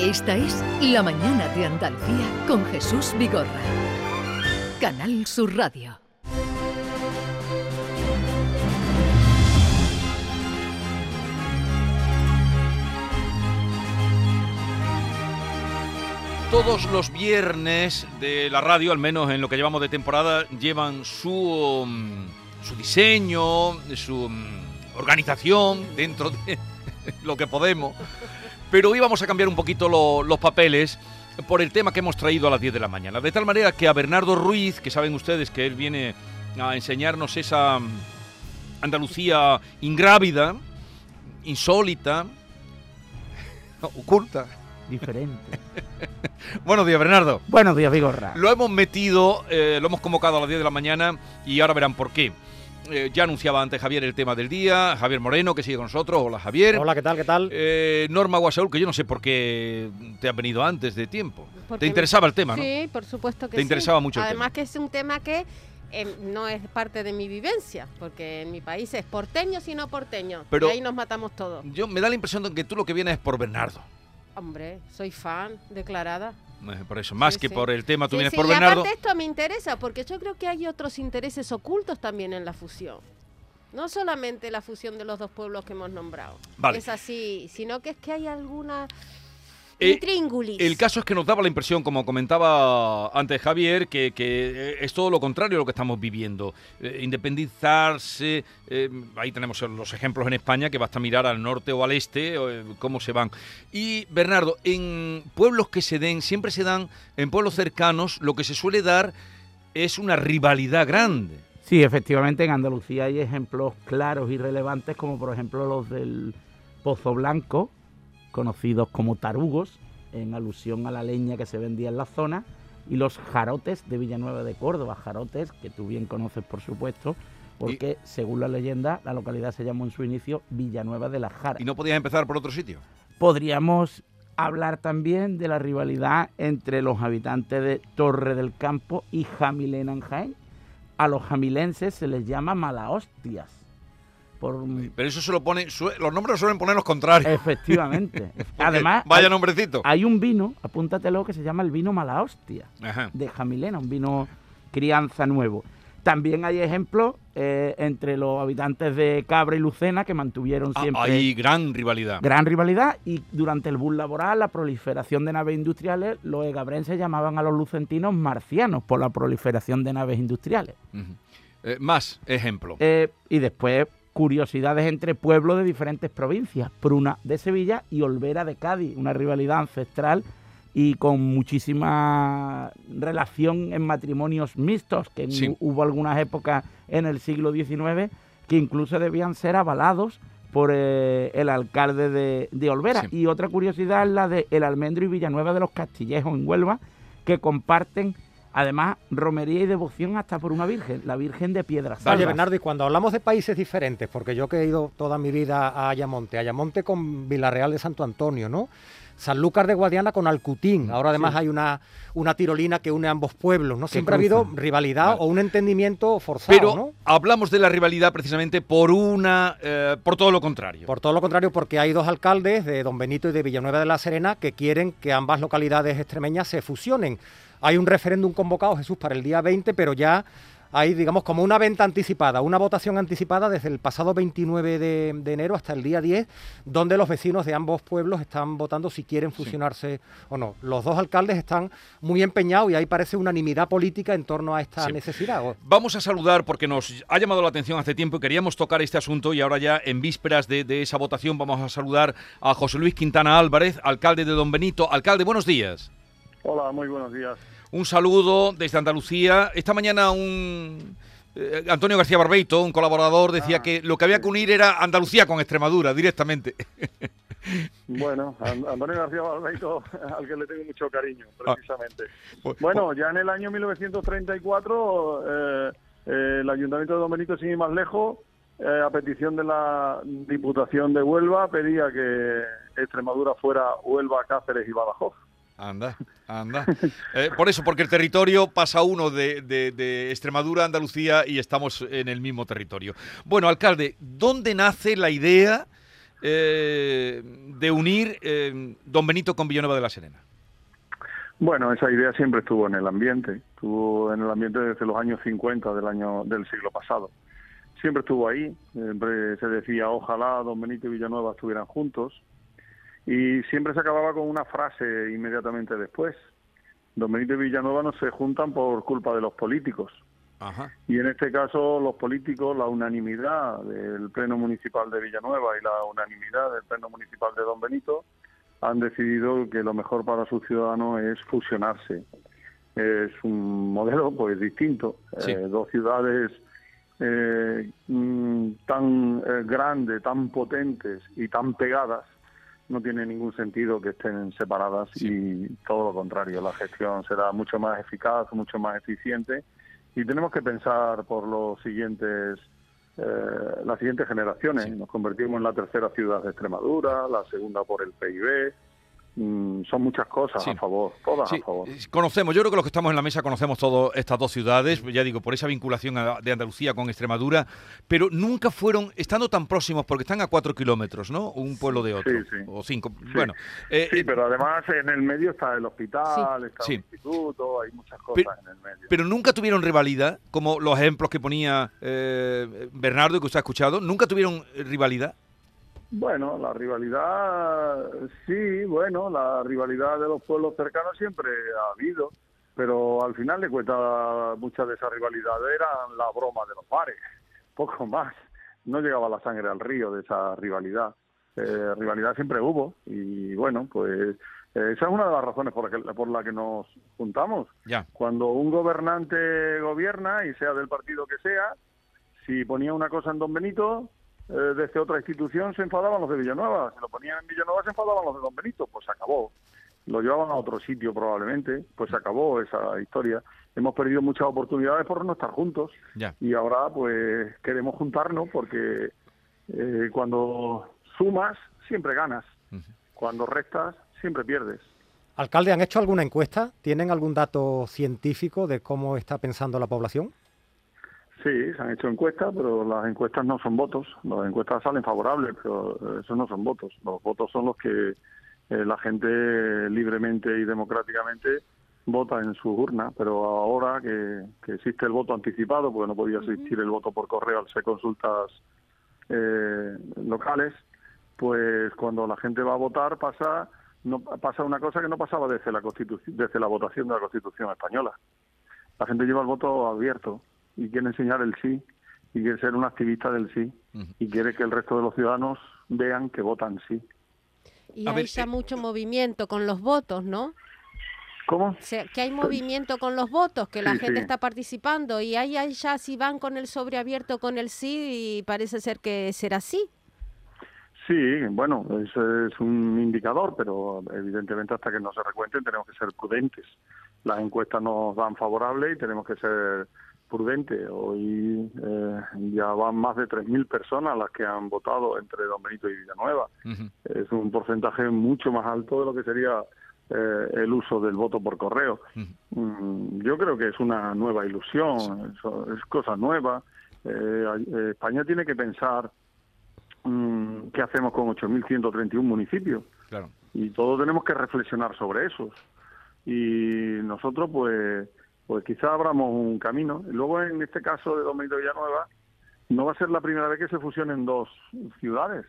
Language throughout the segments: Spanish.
Esta es La Mañana de Andalucía con Jesús Vigorra. Canal Sur Radio. Todos los viernes de la radio, al menos en lo que llevamos de temporada, llevan su, mm, su diseño, su mm, organización dentro de lo que podemos. Pero hoy vamos a cambiar un poquito lo- los papeles por el tema que hemos traído a las 10 de la mañana. De tal manera que a Bernardo Ruiz, que saben ustedes que él viene a enseñarnos esa mm, Andalucía ingrávida, insólita, oculta. Diferente. Buenos días, Bernardo. Buenos días, Vigorra. Lo hemos metido, eh, lo hemos convocado a las 10 de la mañana y ahora verán por qué. Eh, ya anunciaba antes Javier el tema del día, Javier Moreno, que sigue con nosotros. Hola, Javier. Hola, ¿qué tal? ¿Qué tal? Eh, Norma Guasaúl, que yo no sé por qué te has venido antes de tiempo. Porque Te interesaba el tema, ¿no? Sí, por supuesto que Te sí. interesaba mucho el Además tema. que es un tema que eh, no es parte de mi vivencia, porque en mi país es porteño sino porteño. Pero- y ahí nos matamos todos. Yo me da la impresión de que tú lo que vienes es por Bernardo. Hombre, soy fan declarada. Eh, Por eso, más Sí, que sí. por el tema, tú Sí, vienes por y Bernardo. aparte esto me interesa, porque yo creo que hay otros intereses ocultos también en la fusión. No solamente la fusión de los dos pueblos que hemos nombrado. Vale. Es así, sino que es que hay alguna Eh. El caso es que nos daba la impresión, como comentaba antes Javier, que, que, eh, es todo lo contrario a lo que estamos viviendo. Eh, independizarse, eh, ahí tenemos los ejemplos en España, que basta mirar al norte o al este, eh, cómo se van. Y Bernardo, en pueblos que se den, siempre se dan, en pueblos cercanos, lo que se suele dar es una rivalidad grande. Sí, efectivamente, en Andalucía hay ejemplos claros y relevantes, como por ejemplo los del Pozo Blanco, conocidos como tarugos, en alusión a la leña que se vendía en la zona, y los jarotes de Villanueva de Córdoba, jarotes que tú bien conoces, por supuesto, porque según la leyenda, la localidad se llamó en su inicio Villanueva de la Jara. ¿Y no podías empezar por otro sitio? Podríamos hablar también de la rivalidad entre los habitantes de Torre del Campo y Jamilena en Jaén. A los jamilenses se les llama malahostias. Por, Pero eso se lo pone, los nombres suelen poner los contrarios. efectivamente. Además, Vaya hay, nombrecito. hay un vino, apúntatelo, que se llama el vino malahostia Ajá. de Jamilena, un vino crianza nuevo. También hay ejemplos eh, entre los habitantes de Cabra y Lucena que mantuvieron Ah, siempre hay gran rivalidad. gran rivalidad y durante el boom laboral, la proliferación de naves industriales, los egabrenses llamaban a los lucentinos marcianos por la proliferación de naves industriales. Eh, más ejemplo. Eh, y después curiosidades entre pueblos de diferentes provincias, Pruna de Sevilla y Olvera de Cádiz, una rivalidad ancestral y con muchísima relación en matrimonios mixtos, que Sí. hubo algunas épocas en el siglo XIX que incluso debían ser avalados por eh, el alcalde de, de Olvera. Sí. Y otra curiosidad es la de El Almendro y Villanueva de los Castillejos en Huelva, que comparten además romería y devoción hasta por una virgen, la Virgen de Piedras Oye, Salvas. Bernardo, y cuando hablamos de países diferentes, porque yo que he ido toda mi vida a Ayamonte, Ayamonte con Villarreal de Santo Antonio, ¿no? Sanlúcar de Guadiana con Alcutín. Ahora además hay una, una tirolina que une ambos pueblos, ¿no? Siempre ha habido rivalidad Vale. o un entendimiento forzado, Pero ¿no? hablamos de la rivalidad precisamente por una, eh, por todo lo contrario. Por todo lo contrario, porque hay dos alcaldes, de Don Benito y de Villanueva de la Serena, que quieren que ambas localidades extremeñas se fusionen. Hay un referéndum convocado, Jesús, para el día 20, pero ya hay, digamos, como una venta anticipada, una votación anticipada desde el pasado 29 de, de enero hasta el día 10, donde los vecinos de ambos pueblos están votando si quieren fusionarse o no. Los dos alcaldes están muy empeñados y ahí parece unanimidad política en torno a esta Sí. necesidad. Vamos a saludar porque nos ha llamado la atención hace tiempo y queríamos tocar este asunto y ahora ya en vísperas de, de esa votación vamos a saludar a José Luis Quintana Álvarez, alcalde de Don Benito. Alcalde, buenos días. Hola, muy buenos días. Un saludo desde Andalucía. Esta mañana un eh, Antonio García Barbeito, un colaborador, decía Ah, que lo que había que unir era Andalucía con Extremadura directamente. Bueno, An- Antonio García Barbeito, al que le tengo mucho cariño, Ah. precisamente. Pues- Bueno, ya en el año 1934, eh, eh, el Ayuntamiento de Don Benito, sin ir más lejos, eh, a petición de la Diputación de Huelva, pedía que Extremadura fuera Huelva, Cáceres y Badajoz. Anda, anda. Eh, por eso, porque el territorio pasa uno de, de- de Extremadura a Andalucía y estamos en el mismo territorio. Bueno, alcalde, ¿dónde nace la idea eh, de unir eh, Don Benito con Villanueva de la Serena? Bueno, esa idea siempre estuvo en el ambiente, estuvo en el ambiente desde los años 50 del año del siglo pasado. Siempre estuvo ahí, siempre se decía ojalá Don Benito y Villanueva estuvieran juntos y siempre se acababa con una frase inmediatamente después. Don Benito y Villanueva no se juntan por culpa de los políticos. Ajá. Y en este caso los políticos, la unanimidad del Pleno Municipal de Villanueva y la unanimidad del Pleno Municipal de Don Benito han decidido que lo mejor para sus ciudadanos es fusionarse. Es un modelo pues distinto. Sí. Eh, dos ciudades eh, mm, tan eh, grandes, tan potentes y tan pegadas, no tiene ningún sentido que estén separadas y todo lo contrario, la gestión será mucho más eficaz, mucho más eficiente y tenemos que pensar por los siguientes eh, las siguientes generaciones. Sí. Nos convertimos en la tercera ciudad de Extremadura, la segunda por el PIB. Mm, son muchas cosas Sí. a favor, todas Sí, a favor. eh, conocemos, yo creo que los que estamos en la mesa conocemos todas estas dos ciudades, ya digo, por esa vinculación a- de Andalucía con Extremadura, pero nunca fueron, estando tan próximos, porque están a cuatro kilómetros, ¿no? Un pueblo de otro, Sí, sí. o cinco. Bueno, eh, Sí, eh, pero además en el medio está el hospital, está Sí. el instituto, hay muchas cosas Pero- en el medio. pero nunca tuvieron rivalidad, como los ejemplos que ponía eh, Bernardo y que usted ha escuchado, nunca tuvieron eh, rivalidad. Bueno, la rivalidad, sí, bueno, la rivalidad de los pueblos cercanos siempre ha habido, pero al final de cuentas muchas de esas rivalidades eran la broma de los bares, poco más. No llegaba la sangre al río de esa rivalidad. Eh, rivalidad siempre hubo y bueno, pues eh, esa es una de las razones por la que, por la que nos juntamos. Ya. Cuando un gobernante gobierna, y sea del partido que sea, si ponía una cosa en Don Benito, eh, desde otra institución se enfadaban los de Villanueva. Si lo ponían en Villanueva, se enfadaban los de Don Benito. Pues se acabó. Lo llevaban a otro sitio probablemente. Pues se acabó esa historia. Hemos perdido muchas oportunidades por no estar juntos. Ya. Y ahora, pues, queremos juntarnos porque eh, cuando sumas, siempre ganas. Cuando restas, siempre pierdes. Alcalde, ¿han hecho alguna encuesta? ¿Tienen algún dato científico de cómo está pensando la población? Sí, se han hecho encuestas, pero las encuestas no son votos. Las encuestas salen favorables, pero eh, esos no son votos. Los votos son los que eh, la gente libremente y democráticamente vota en su urna. Pero ahora que, que existe el voto anticipado, porque no podía existir el voto por correo al ser consultas eh, locales, pues cuando la gente va a votar pasa no pasa una cosa que no pasaba desde la constitución desde la votación de la Constitución española. La gente lleva el voto abierto y quiere enseñar el sí y quiere ser un activista del sí y quiere que el resto de los ciudadanos vean que votan sí. Y A hay ver, ya eh, mucho movimiento con los votos, ¿no? ¿Cómo? O sea, que hay movimiento con los votos, que la gente sí. está participando y hay, hay ya si van con el sobre abierto con el sí y parece ser que será así. Sí, bueno, eso es un indicador, pero evidentemente hasta que no se recuenten tenemos que ser prudentes. Las encuestas nos dan favorable y tenemos que ser prudentes. Hoy eh, ya van más de 3.000 personas las que han votado entre Don Benito y Villanueva. Ujú. Es un porcentaje mucho más alto de lo que sería eh, el uso del voto por correo. Mm, Yo creo que es una nueva ilusión, eso es cosa nueva. Eh, eh, España tiene que pensar mm, qué hacemos con 8.131 municipios Claro. y todos tenemos que reflexionar sobre esos. Y nosotros, pues, pues quizá abramos un camino. Luego, en este caso de Benito Villanueva, no va a ser la primera vez que se fusionen dos ciudades,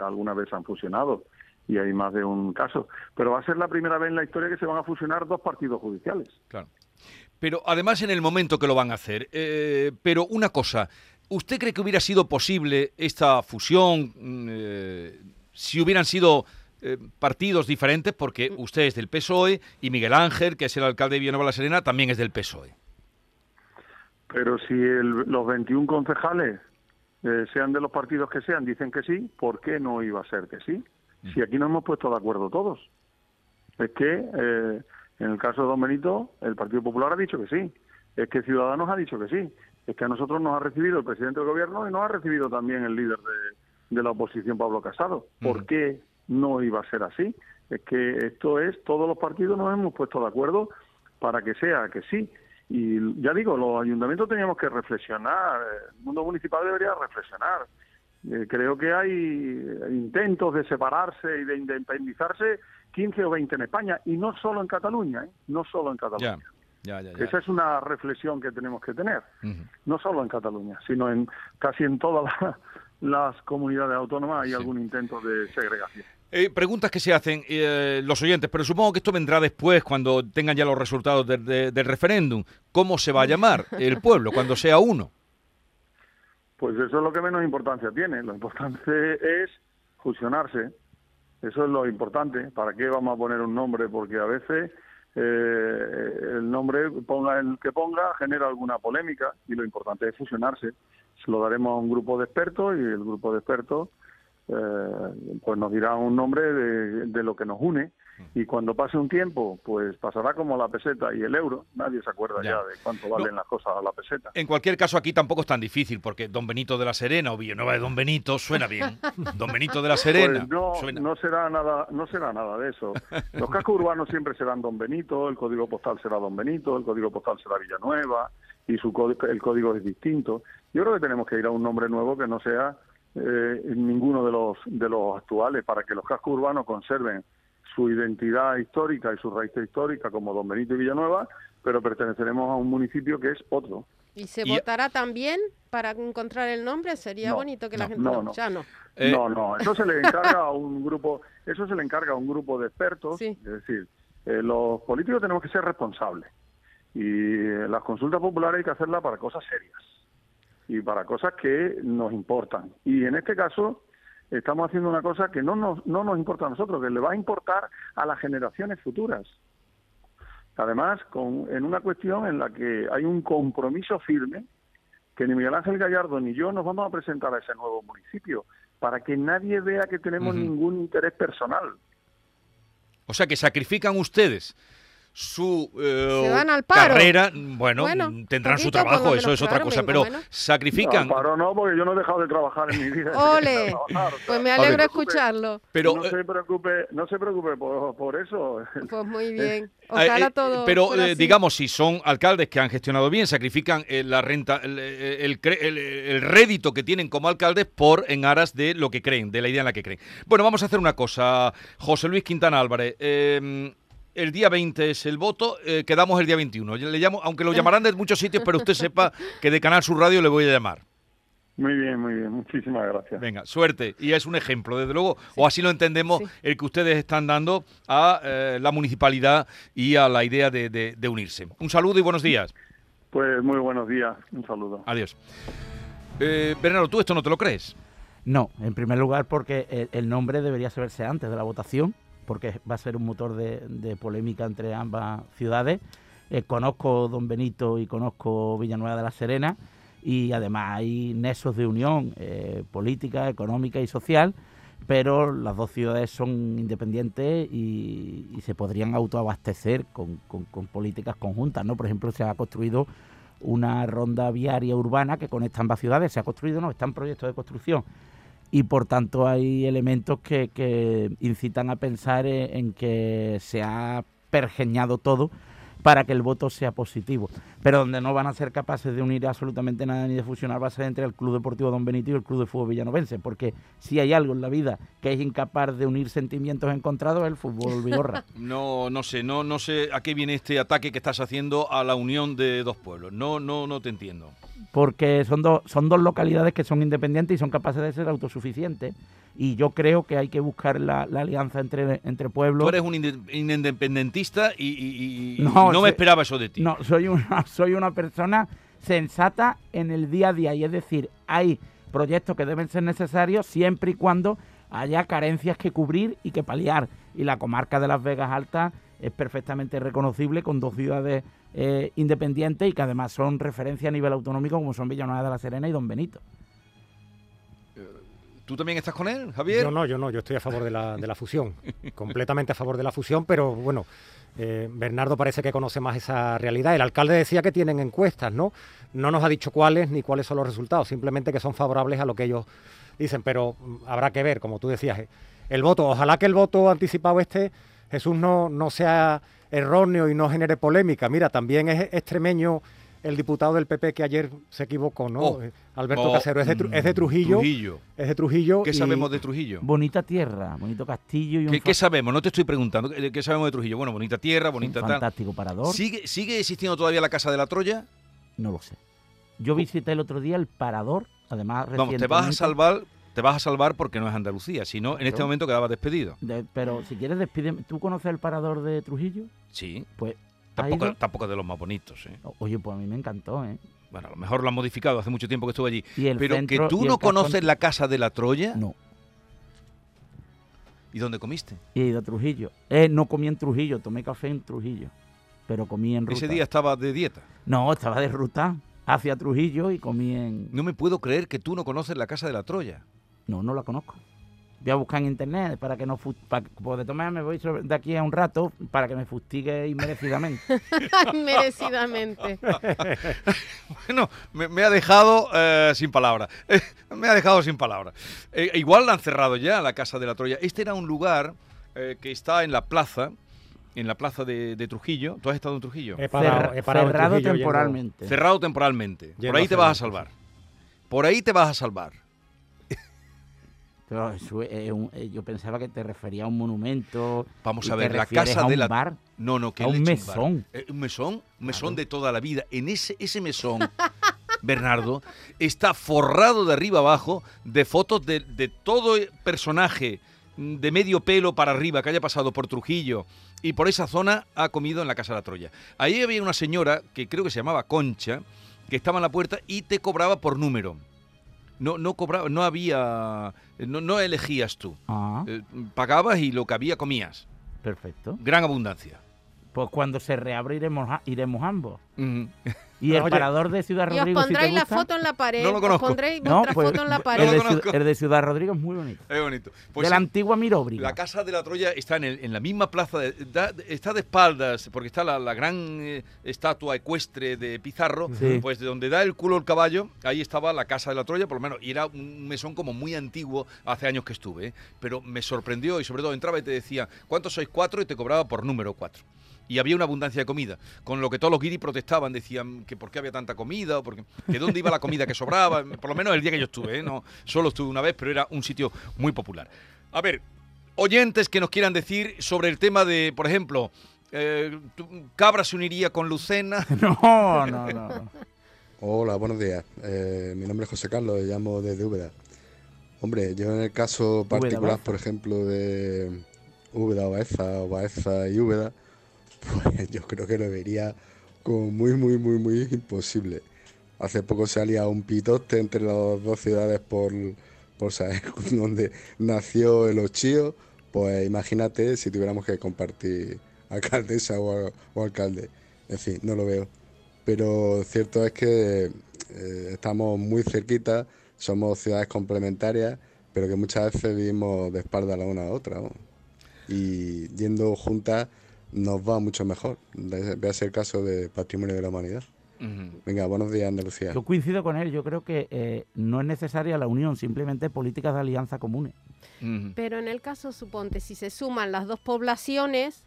alguna vez han fusionado y hay más de un caso, pero va a ser la primera vez en la historia que se van a fusionar dos partidos judiciales. Claro. Pero además en el momento que lo van a hacer. eh, pero una cosa, ¿usted cree que hubiera sido posible esta fusión mm, eh, si hubieran sido eh, partidos diferentes? Porque usted es del PSOE y Miguel Ángel, que es el alcalde de Villanueva de la Serena, también es del PSOE. Pero si el- los 21 concejales, eh, sean de los partidos que sean, dicen que sí, ¿por qué no iba a ser que sí? Si aquí nos hemos puesto de acuerdo todos. Es que eh, en el caso de Don Benito, el Partido Popular ha dicho que sí. Es que Ciudadanos ha dicho que sí. Es que a nosotros nos ha recibido el presidente del gobierno y nos ha recibido también el líder de, de la oposición, Pablo Casado. ¿Por Ujú. qué no iba a ser así? Es que esto es, todos los partidos nos hemos puesto de acuerdo para que sea que sí. Y ya digo, los ayuntamientos teníamos que reflexionar, el mundo municipal debería reflexionar. Eh, creo que hay intentos de separarse y de independizarse 15 o 20 en España y no solo en Cataluña, ¿eh? no solo en Cataluña. Ya, ya, ya. Esa es una reflexión que tenemos que tener, no solo en Cataluña, sino en casi en todas la- las comunidades autónomas hay Sí. algún intento de segregación. Eh, preguntas que se hacen eh, los oyentes, pero supongo que esto vendrá después, cuando tengan ya los resultados de- de- del referéndum. ¿Cómo se va a llamar el pueblo cuando sea uno? Pues eso es lo que menos importancia tiene. Lo importante es fusionarse. Eso es lo importante. ¿Para qué vamos a poner un nombre? Porque a veces eh, el nombre, ponga el que ponga, genera alguna polémica y lo importante es fusionarse. Se lo daremos a un grupo de expertos y el grupo de expertos eh, pues nos dirá un nombre de, de lo que nos une y cuando pase un tiempo pues pasará como la peseta y el euro nadie se acuerda Ya. ya, de cuánto valen No. las cosas a la peseta En cualquier caso, aquí tampoco es tan difícil, porque Don Benito de la Serena o Villanueva de Don Benito suena bien. Don Benito de la Serena Pues no, suena. no será nada, no será nada de eso. Los cascos urbanos siempre serán Don Benito, el código postal será Don Benito, el código postal será Villanueva y su el código es distinto. Yo creo que tenemos que ir a un nombre nuevo que no sea eh, ninguno de los de los actuales para que los cascos urbanos conserven su identidad histórica y su raíz histórica como Don Benito y Villanueva, pero perteneceremos a un municipio que es otro. ¿Y se Y- votará también para encontrar el nombre? Sería No, bonito que la no, gente... no, no. ya no. Eh, No, no, eso se le encarga a un grupo, eso se le encarga a un grupo de expertos, Sí. es decir, eh, los políticos tenemos que ser responsables y eh, las consultas populares hay que hacerlas para cosas serias y para cosas que nos importan. Y en este caso estamos haciendo una cosa que no nos, no nos importa a nosotros, que le va a importar a las generaciones futuras. Además, con, en una cuestión en la que hay un compromiso firme que ni Miguel Ángel Gallardo ni yo nos vamos a presentar a ese nuevo municipio para que nadie vea que tenemos ningún interés personal. O sea que sacrifican ustedes su eh, Se van al paro. carrera, bueno, Bueno, tendrán su trabajo, eso es otra cosa, pero sacrifican, No, paro no, porque yo no he dejado de trabajar en mi vida. Ole, Trabajar, o sea, Pues me alegro ver. escucharlo. pero no eh, se preocupe, no se preocupe por, por eso. Pues muy bien. Eh, Ojalá eh, todo Pero eh, digamos, si son alcaldes que han gestionado bien, sacrifican eh, la renta, el, el cre- el- el rédito que tienen como alcaldes por en aras de lo que creen, de la idea en la que creen. Bueno, vamos a hacer una cosa, José Luis Quintana Álvarez. eh, el día 20 es el voto, eh, quedamos el día 21. Yo le llamo, aunque lo llamarán de muchos sitios, pero usted sepa que de Canal Sur Radio le voy a llamar. Muy bien, muy bien. Muchísimas gracias. Venga, suerte. Y es un ejemplo, desde luego, o así lo entendemos, Sí. el que ustedes están dando a eh, la municipalidad y a la idea de, de- de unirse. Un saludo y buenos días. Pues muy buenos días. Un saludo. Adiós. Eh, Bernardo, ¿tú esto no te lo crees? No, en primer lugar porque el, el nombre debería saberse antes de la votación, porque va a ser un motor de, de polémica entre ambas ciudades. Eh, conozco Don Benito y conozco Villanueva de la Serena y además hay nexos de unión eh, política, económica y social, pero las dos ciudades son independientes y, se podrían autoabastecer con, con- con políticas conjuntas. ¿no? Por ejemplo, se ha construido una ronda viaria urbana que conecta ambas ciudades. Se ha construido, no, está en proyecto de construcción. Y por tanto hay elementos que, que incitan a pensar en, en que se ha pergeñado todo para que el voto sea positivo. Pero donde no van a ser capaces de unir absolutamente nada ni de fusionar va a ser entre el Club Deportivo Don Benito y el Club de Fútbol Villanovense, porque si hay algo en la vida que es incapaz de unir sentimientos encontrados es el fútbol Vigorra. No, no sé, no, no sé a qué viene este ataque que estás haciendo a la unión de dos pueblos. No, no, no te entiendo. porque son, dos son dos localidades que son independientes y son capaces de ser autosuficientes. Y yo creo que hay que buscar la, la alianza entre, entre pueblos. Tú eres un inde- un independentista y, y- y No, no, me esperaba eso de ti. No, soy una, soy una persona sensata en el día a día. Y es decir, hay proyectos que deben ser necesarios siempre y cuando haya carencias que cubrir y que paliar. Y la comarca de Las Vegas Altas es perfectamente reconocible con dos ciudades eh, independientes y que además son referencia a nivel autonómico como son Villanueva de la Serena y Don Benito. ¿Tú también estás con él, Javier? Yo no, yo no, yo estoy a favor de la, de la fusión, completamente a favor de la fusión, pero bueno, eh, Bernardo parece que conoce más esa realidad. El alcalde decía que tienen encuestas, ¿no? No nos ha dicho cuáles ni cuáles son los resultados, simplemente que son favorables a lo que ellos dicen, pero mm, habrá que ver, como tú decías, eh, el voto, ojalá que el voto anticipado este, Jesús, no, no sea erróneo y no genere polémica. Mira, también es extremeño el diputado del PP que ayer se equivocó, ¿no? Oh. Alberto Oh. Casero, es de, Tru- es de Trujillo, Trujillo. es de Trujillo. ¿Qué y- sabemos de Trujillo? Bonita tierra, bonito castillo y un ¿Qué, sabemos? No te estoy preguntando. ¿Qué, sabemos de Trujillo? Bueno, bonita tierra, bonita tal. fantástico parador. ¿Sigue, ¿Sigue existiendo todavía la Casa de la Troya? No lo sé. Yo visité el otro día el parador, además Vamos, te vas a salvar, te vas a salvar porque no es Andalucía, si no, en este momento quedabas despedido. de- pero si quieres despídeme. ¿Tú conoces el parador de Trujillo? Sí, Pues tampoco, tampoco es de los más bonitos. ¿eh? Oye, pues a mí me encantó, ¿eh? Bueno, a lo mejor lo han modificado, hace mucho tiempo que estuve allí. Pero centro- que tú no conoces la Casa de la Troya, No, ¿y dónde comiste? y he ido a Trujillo. Eh, no comí en Trujillo, tomé café en Trujillo, pero comí en ruta. Ese día estaba de dieta. No, estaba de ruta hacia Trujillo y comí en... No me puedo creer que tú no conoces la Casa de la Troya. No, no la conozco. Voy a buscar en internet para que no... fu- pa- pues de me voy de aquí a un rato para que me fustigue inmerecidamente. Merecidamente. Bueno, me, me ha dejado eh, sin palabras. me ha dejado sin palabras. Eh, igual la han cerrado ya, la Casa de la Troya. Este era un lugar eh, que está en la plaza, en la plaza de, de Trujillo. ¿Tú has estado en Trujillo? He parado, Cerra- he parado en cerrado Trujillo yendo- temporalmente. Cerrado temporalmente. Por ahí te vas a salvar. Por ahí te vas a salvar. Pero eso es un- eh, yo pensaba que te refería a un monumento. Vamos a ver, la Casa de un la bar. No, no, que A un leche bar. mesón. Eh, un mesón, un mesón Claro. de toda la vida. En ese, ese mesón, Bernardo, está forrado de arriba abajo de fotos de, de todo personaje de medio pelo para arriba que haya pasado por Trujillo y por esa zona ha comido en la Casa de la Troya. Ahí había una señora que creo que se llamaba Concha, que estaba en la puerta y te cobraba por número. No, no cobraba, no había, no, no elegías tú. Ah, Eh, pagabas y lo que había comías. perfecto. Gran abundancia. Pues cuando se reabra iremos, iremos ambos. Y el Oye, parador de Ciudad Y os Rodrigo, si te pondréis la gusta? foto en la pared. No lo conozco. Os pondréis No, vuestra pues, foto en la el, pared. No de conozco. el de Ciudad Rodrigo es muy bonito. Es bonito. Pues de la sí, antigua Miróbriga. la casa de la Troya está en, el- en la misma plaza, de- da- está de espaldas, porque está la, la gran eh, estatua ecuestre de Pizarro, Sí. pues de donde da el culo el caballo, ahí estaba la casa de la Troya, por lo menos, y era un mesón como muy antiguo, hace años que estuve, ¿eh? pero me sorprendió y sobre todo entraba y te decía, ¿cuántos sois cuatro? Y te cobraba por número cuatro. Y había una abundancia de comida, con lo que todos los guiris protestaban, decían que por qué había tanta comida, o porque, que dónde iba la comida que sobraba, por lo menos el día que yo estuve, ¿eh? no solo estuve una vez, pero era un sitio muy popular. A ver, oyentes que nos quieran decir sobre el tema de, por ejemplo, eh, Cabra se uniría con Lucena. No, no, no. Hola, buenos días. Eh, mi nombre es José Carlos, llamo desde Úbeda. Hombre, yo en el caso particular, por ejemplo, de Úbeda o Baeza, o Baeza y Úbeda, pues yo creo que lo vería como muy, muy, muy, muy imposible. Hace poco salía un pitote entre las dos ciudades por, por saber dónde nació el Ochío. Pues imagínate si tuviéramos que compartir alcaldesa o, o alcalde. En fin, no lo veo pero cierto es que eh, estamos muy cerquita, somos ciudades complementarias, pero que muchas veces vivimos de espalda la una a otra. ¿no? Y yendo juntas nos va mucho mejor. Véase el caso de Patrimonio de la Humanidad. Venga, buenos días, Andalucía. Yo coincido con él. Yo creo que eh, no es necesaria la unión, simplemente políticas de alianza comunes. Pero en el caso, suponte, si se suman las dos poblaciones,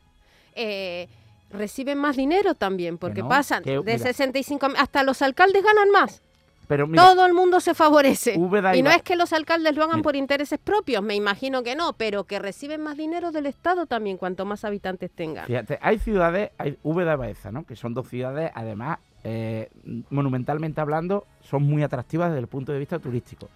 eh, reciben más dinero también, porque no, pasan que, de mira. 65 mil- hasta los alcaldes ganan más. Pero mira, Todo el mundo se favorece. Y no es que los alcaldes lo hagan Mira. por intereses propios, me imagino que no, pero que reciben más dinero del Estado también, cuanto más habitantes tengan. Fíjate, hay ciudades, hay Úbeda y Baeza, ¿no? Que son dos ciudades, además, eh, monumentalmente hablando, son muy atractivas desde el punto de vista turístico.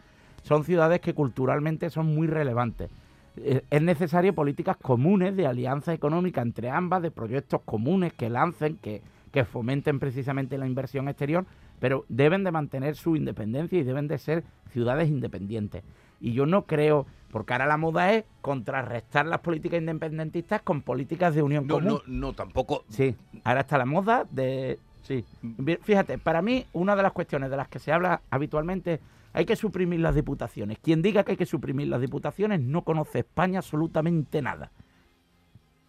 Son ciudades que culturalmente son muy relevantes. Eh, es necesario políticas comunes de alianza económica entre ambas, de proyectos comunes que lancen, que, que fomenten precisamente la inversión exterior, pero deben de mantener su independencia y deben de ser ciudades independientes. Y yo no creo, porque ahora la moda es contrarrestar las políticas independentistas con políticas de unión No, común. no, no, tampoco. Sí, ahora está la moda de... Sí, Bien, fíjate, para mí una de las cuestiones de las que se habla habitualmente hay que suprimir las diputaciones. Quien diga que hay que suprimir las diputaciones no conoce España absolutamente nada.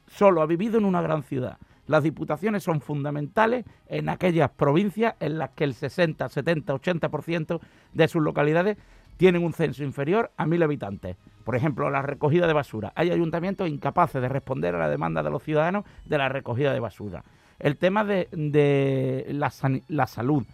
Solo ha vivido en una gran ciudad. Las diputaciones son fundamentales en aquellas provincias en las que el 60, 70, 80% de sus localidades tienen un censo inferior a mil habitantes. Por ejemplo, la recogida de basura. Hay ayuntamientos incapaces de responder a la demanda de los ciudadanos de la recogida de basura. El tema de, de la, la salud.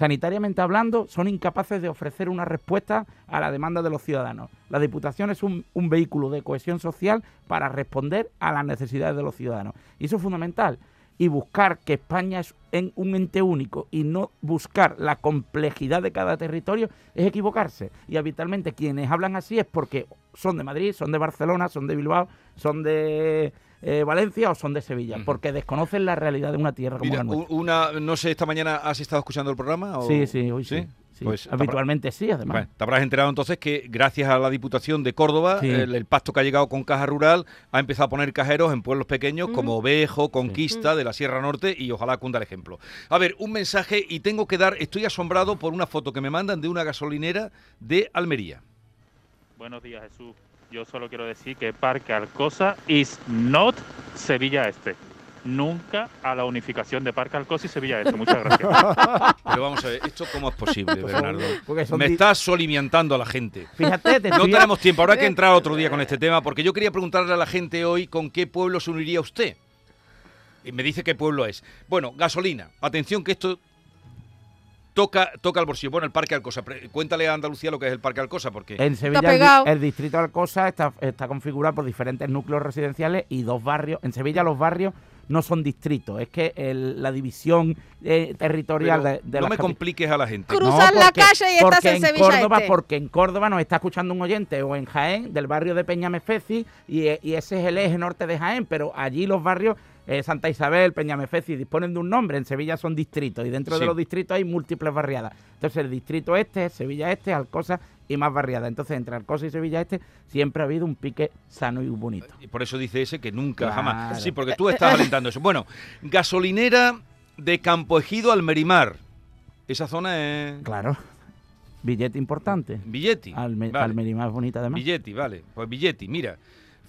Sanitariamente hablando, son incapaces de ofrecer una respuesta a la demanda de los ciudadanos. La Diputación es un, vehículo de cohesión social para responder a las necesidades de los ciudadanos. Y eso es fundamental. Y buscar que España es un ente único y no buscar la complejidad de cada territorio es equivocarse. Y habitualmente quienes hablan así es porque son de Madrid, son de Barcelona, son de Bilbao, son de eh, Valencia o son de Sevilla, porque desconocen la realidad de una tierra como Mira, la nuestra. una, no sé, esta mañana has estado escuchando el programa. o- Sí, sí, hoy sí. sí. Pues Habitualmente sí, además. Bueno, te habrás enterado entonces que gracias a la Diputación de Córdoba, Sí. el, el pacto que ha llegado con Caja Rural ha empezado a poner cajeros en pueblos pequeños como Ovejo, Conquista, de la Sierra Norte y ojalá cunda el ejemplo. A ver, un mensaje y tengo que dar, estoy asombrado por una foto que me mandan de una gasolinera de Almería. Buenos días, Jesús. Yo solo quiero decir que Parque Alcosa is not Sevilla Este. Nunca a la unificación de Parque Alcosa y Sevilla Este. Muchas gracias. Pero vamos a ver, ¿esto cómo es posible, Bernardo? Me estás solimientando a la gente. Fíjate, te No tenemos tiempo, habrá que entrar otro día con este tema, porque yo quería preguntarle a la gente hoy con qué pueblo se uniría usted. Y me dice qué pueblo es. Bueno, gasolina. Atención que esto toca, toca el bolsillo. Bueno, el Parque Alcosa. Cuéntale a Andalucía lo que es el Parque Alcosa, porque... En Sevilla el, el distrito de Alcosa está, está configurado por diferentes núcleos residenciales y dos barrios. En Sevilla los barrios no son distritos, es que el- la división eh, territorial Pero de, de no me compliques a la gente. Cru- Cruzas la calle y estás porque en en Sevilla Córdoba, Este. Porque en Córdoba nos está escuchando un oyente, o en Jaén, del barrio de Peñamefeci, y, eh, y ese es el eje norte de Jaén, pero allí los barrios, eh, Santa Isabel, Peñamefeci, disponen de un nombre, en Sevilla son distritos, y dentro Sí. de los distritos hay múltiples barriadas. Entonces el distrito este es Sevilla Este, Alcosa y más barriada. Entonces entre Alcosa y Sevilla Este siempre ha habido un pique sano y bonito. Y por eso dice ese que nunca, Claro. jamás. Sí, porque tú estás alentando eso. Bueno, gasolinera de Campo Ejido al Merimar. Esa zona es... Claro. Billete importante. Alme, Vale. Almería más bonita además. Billetti, vale. Pues Billetti, mira.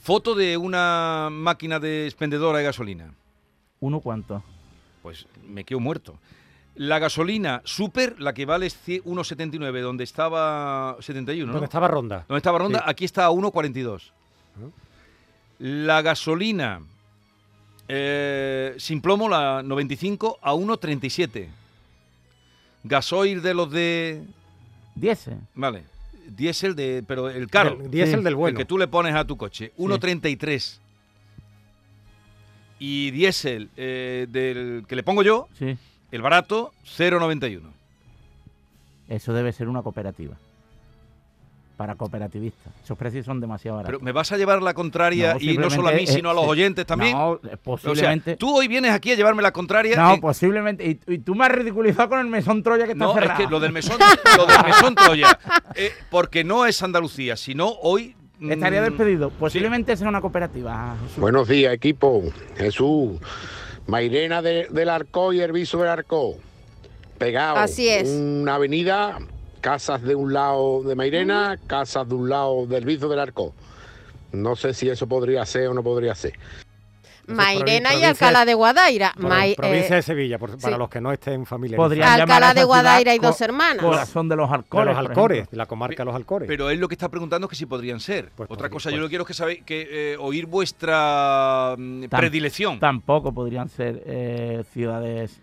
Foto de una máquina de expendedora de gasolina. ¿Uno cuánto? Pues me quedo muerto. La gasolina super, la que vale cie- 1,79, donde estaba 71, ¿no? Donde estaba Ronda. Donde estaba Ronda, Sí. aquí está a 1,42. La gasolina eh, sin plomo, la 95, a 1,37. Gasoil de los de... Diésel. Vale. Diésel de... Pero el caro. Diésel Sí. del El bueno. que tú le pones a tu coche. 1,33. Y diésel eh, del que le pongo yo, Sí. el barato, 0,91. Eso debe ser una cooperativa. Para cooperativistas. Esos precios son demasiado baratos. Pero me vas a llevar la contraria No, y no solo a mí, sino a los oyentes también. No, o sea, posiblemente. tú hoy vienes aquí a llevarme la contraria. no, en- posiblemente. Y, y tú me has ridiculizado con el mesón Troya que está No, es cerrado. que lo del mesón, lo del mesón Troya, eh, porque no es Andalucía, sino hoy... mm, Estaría despedido. Posiblemente sea una cooperativa. Jesús. Buenos días, equipo. Jesús. Mairena de- del Arco y Herbiso del Arco. Pegado. Así es. Una avenida, casas de un lado de Mairena, casas de un lado del Herbiso del Arco. No sé si eso podría ser o no podría ser. Mairena y Alcalá de Guadaira. Mai- provincia eh, de Sevilla, por- para sí. los que no estén familiarizados. Alcalá de Guadaira y dos hermanas. Corazón de los De Alcores. los por Alcores, de la comarca de los Alcores. Pero él lo que está preguntando es que si podrían ser. Pues Otra podría- cosa, yo lo que quiero es que sabe, que eh, oír vuestra mm, predilección. Tampoco podrían ser eh, ciudades.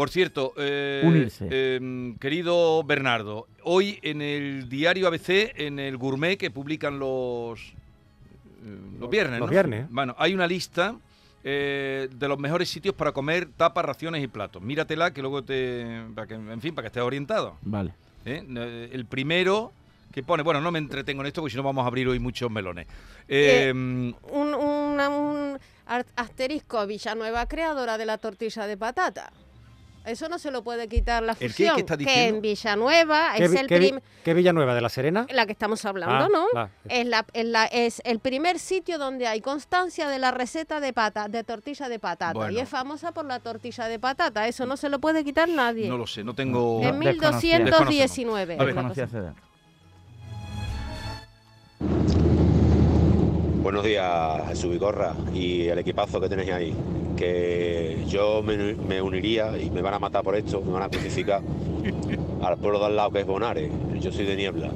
Por cierto, eh, Unirse. eh, querido Bernardo, hoy en el diario ABC, en el gourmet que publican los, eh, los viernes, los ¿no? viernes. Bueno, hay una lista eh, de los mejores sitios para comer tapas, raciones y platos. Míratela que luego te... Para que, en fin, para que estés orientado. vale. ¿eh? El primero que pone... Bueno, no me entretengo en esto porque si no vamos a abrir hoy muchos melones. Eh, un, una- un asterisco Villanueva, creadora de la tortilla de patata. Eso no se lo puede quitar la qué? fusión. ¿Qué está que en Villanueva ¿Qué, es el qué vi- prim- qué Villanueva de la Serena? la que estamos hablando, Ah, ¿no? la- Es, la, es, la- es el primer sitio donde hay constancia de la receta de pata, de tortilla de patata. Bueno. Y es famosa por la tortilla de patata. Eso no se lo puede quitar nadie. no lo sé, no tengo... en No, desconocía. 1219. A ver, es la Desconocía. Buenos días, Jesús Vigorra y el equipazo que tenéis ahí. Que yo me, me uniría y me van a matar por esto, me van a crucificar al pueblo de al lado que es Bonares. Yo soy de Niebla.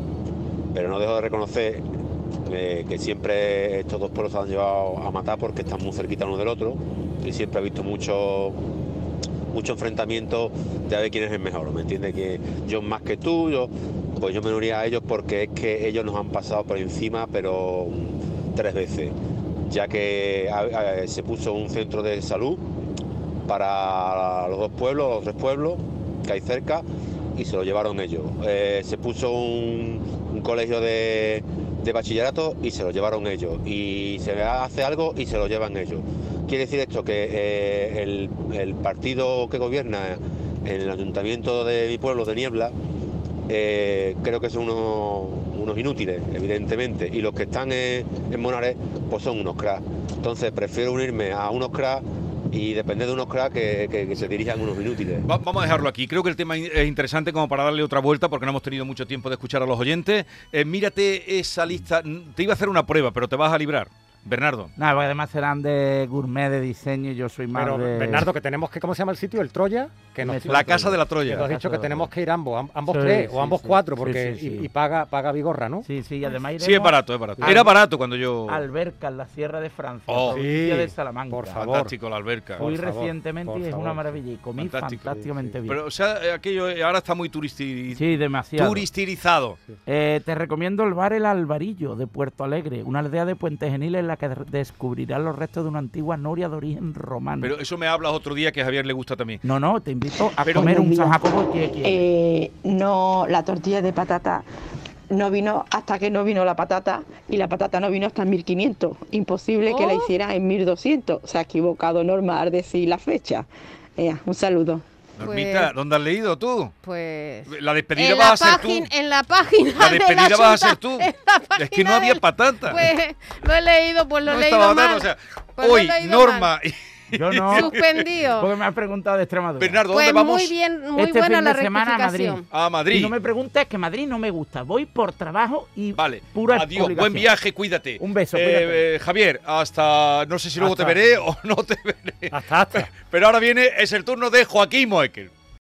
Pero no dejo de reconocer eh, que siempre estos dos pueblos se han llevado a matar porque están muy cerquita uno del otro y siempre he visto mucho mucho enfrentamiento de a ver quién es el mejor, ¿me entiendes? Que yo más que tú, yo, pues yo me uniría a ellos porque es que ellos nos han pasado por encima, pero tres veces, ya que se puso un centro de salud para los dos pueblos, los tres pueblos que hay cerca, y se lo llevaron ellos. Eh, se puso un, colegio de, de bachillerato y se lo llevaron ellos. Y se hace algo y se lo llevan ellos. Quiere decir esto que eh, el, el partido que gobierna en el ayuntamiento de mi pueblo de Niebla, eh, creo que son unos, unos inútiles, evidentemente, y los que están en, en Monares, pues son unos cracks. Entonces prefiero unirme a unos cracks y depender de unos cracks que, que- se dirijan unos inútiles. Va- vamos a dejarlo aquí. Creo que el tema es interesante como para darle otra vuelta porque no hemos tenido mucho tiempo de escuchar a los oyentes. Eh, mírate esa lista. Te iba a hacer una prueba, pero te vas a librar. Bernardo. Nada, además serán de gourmet, de diseño, y yo soy más Pero, de... Bernardo, que tenemos que, ¿cómo se llama el sitio? ¿El Troya? Que nos, La casa de la que Troya. nos has dicho que tenemos que ir ambos, am- ambos Sí, tres sí, o ambos sí. cuatro, porque sí, sí. Y, y paga, paga Vigorra, ¿no? Sí, sí, y además iremos Sí, es barato, es barato. al- Era barato cuando yo... Alberca, en la Sierra de Francia, Oh. de Salamanca. por favor. Fantástico la alberca. Fui Por recientemente por y es una maravilla y comí Fantástico. fantásticamente bien. Pero, o sea, eh, aquello eh, ahora está muy turisti- sí, demasiado. turistirizado. Eh, te recomiendo el bar El Alvarillo de Puerto Alegre, una aldea de Puente Genil en la que descubrirás los restos de una antigua noria de origen romano. Pero eso me hablas otro día que a Javier le gusta también. no, no, te invito a Pero- comer un San. Jacobo que. Eh, no, la tortilla de patata no vino hasta que no vino la patata y la patata no vino hasta en 1500. Imposible que la Oh. hiciera en 1200. Se ha equivocado Norma al decir la fecha. Un saludo. Normita, Pues- ¿dónde has leído tú? Pues. La despedida vas a ser tú. en la página. La de despedida vas a ser Junta, tú. Es que no había patata. Pues lo he leído, pues lo no he leído estaba mal. o sea, Pues hoy Norma Yo no, Suspendido. porque me has preguntado de Extremadura. Bernardo, Pues ¿dónde vamos? muy bien, muy Este buena fin la de semana a Madrid. A Madrid. Y no me preguntes que Madrid no me gusta. Voy por trabajo y Vale. pura Adiós, obligación. buen viaje, cuídate. Un beso, Eh, cuídate. eh, Javier, hasta no sé si luego Hasta- te veré o no te veré. Hasta, hasta. Pero ahora viene, es el turno de Joaquín Moekel.